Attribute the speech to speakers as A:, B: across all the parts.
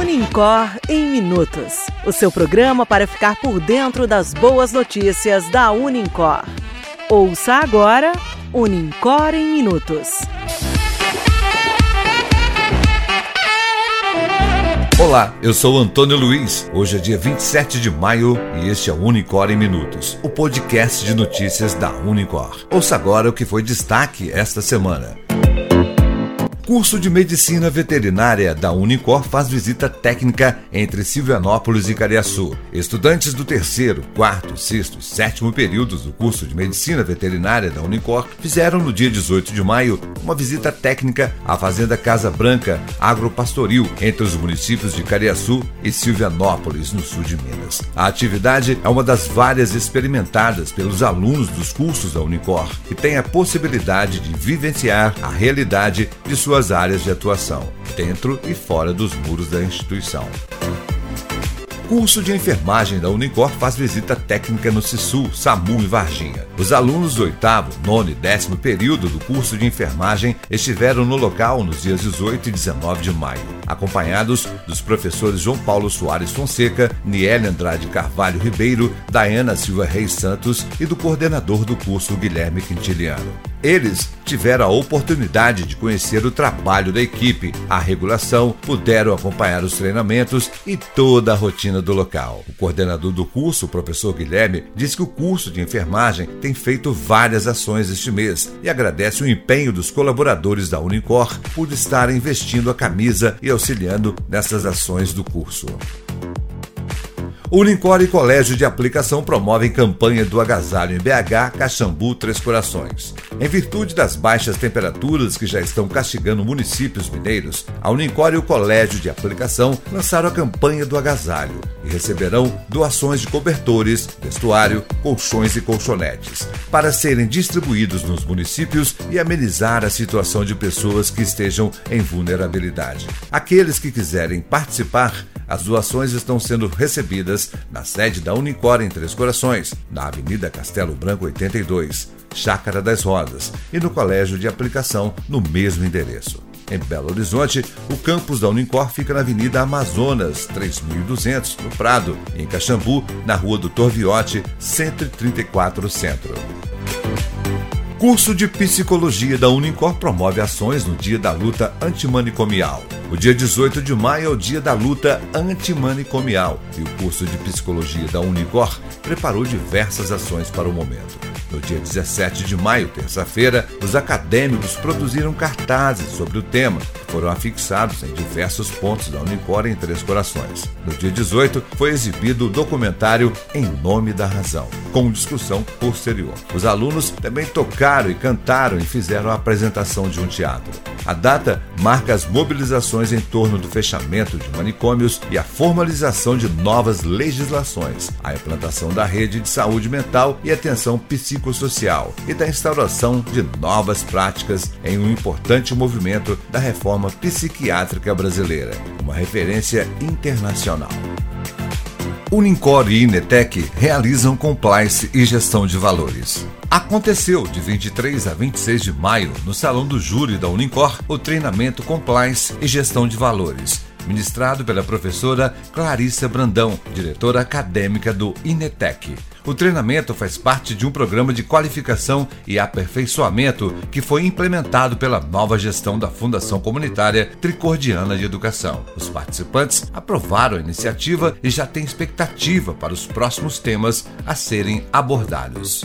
A: Unicor em Minutos o seu programa para ficar por dentro das boas notícias da Unicor. Ouça agora Unicor em Minutos.
B: Olá, eu sou Antônio Luiz. Hoje é dia 27 de maio e este é o Unicor em Minutos, o podcast de notícias da Unicor. Ouça agora o que foi destaque esta semana. Curso de Medicina Veterinária da Unicor faz visita técnica entre Silvianópolis e Cariaçu. Estudantes do terceiro, quarto, sexto e sétimo períodos do curso de Medicina Veterinária da Unicor fizeram no dia 18 de maio uma visita técnica à Fazenda Casa Branca Agropastoril entre os municípios de Cariaçu e Silvianópolis, no sul de Minas. A atividade é uma das várias experimentadas pelos alunos dos cursos da Unicor, que tem a possibilidade de vivenciar a realidade de suas suas áreas de atuação, dentro e fora dos muros da instituição curso de enfermagem da Unicor faz visita técnica no CISU, SAMU e Varginha. Os alunos do oitavo, nono e décimo período do curso de enfermagem estiveram no local nos dias 18 e 19 de maio, acompanhados dos professores João Paulo Soares Fonseca, Niele Andrade Carvalho Ribeiro, Daiana Silva Reis Santos e do coordenador do curso Guilherme Quintiliano. Eles tiveram a oportunidade de conhecer o trabalho da equipe, a regulação, puderam acompanhar os treinamentos e toda a rotina do local. O coordenador do curso, o professor Guilherme, diz que o curso de enfermagem tem feito várias ações este mês e agradece o empenho dos colaboradores da Unicor por estarem vestindo a camisa e auxiliando nessas ações do curso. O Lincore Colégio de Aplicação promovem campanha do agasalho em BH, Caxambu, Três Corações. Em virtude das baixas temperaturas que já estão castigando municípios mineiros, a Unicor e o Colégio de Aplicação lançaram a campanha do agasalho e receberão doações de cobertores, vestuário, colchões e colchonetes para serem distribuídos nos municípios e amenizar a situação de pessoas que estejam em vulnerabilidade. Aqueles que quiserem participar as doações estão sendo recebidas na sede da Unicor em Três Corações, na Avenida Castelo Branco 82, Chácara das Rodas, e no Colégio de Aplicação, no mesmo endereço. Em Belo Horizonte, o campus da Unicor fica na Avenida Amazonas, 3200, no Prado, em Caxambu, na Rua do Torviote, 134 Centro. Curso de Psicologia da Unicor promove ações no Dia da Luta Antimanicomial. O dia 18 de maio é o dia da luta antimanicomial e o curso de psicologia da Unicor preparou diversas ações para o momento. No dia 17 de maio, terça-feira, os acadêmicos produziram cartazes sobre o tema, que foram afixados em diversos pontos da Unicor em Três Corações. No dia 18, foi exibido o documentário Em Nome da Razão, com discussão posterior. Os alunos também tocaram e cantaram e fizeram a apresentação de um teatro. A data marca as mobilizações em torno do fechamento de manicômios e a formalização de novas legislações, a implantação da rede de saúde mental e atenção psicossocial e da instauração de novas práticas em um importante movimento da reforma psiquiátrica brasileira, uma referência internacional. Unincor e Inetec realizam compliance e gestão de valores. Aconteceu de 23 a 26 de maio, no Salão do Júri da Unincor, o treinamento Compliance e Gestão de Valores, ministrado pela professora Clarissa Brandão, diretora acadêmica do Inetec. O treinamento faz parte de um programa de qualificação e aperfeiçoamento que foi implementado pela nova gestão da Fundação Comunitária Tricordiana de Educação. Os participantes aprovaram a iniciativa e já têm expectativa para os próximos temas a serem abordados.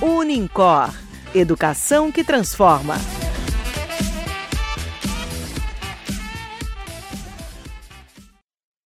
A: Unincor. Educação que transforma.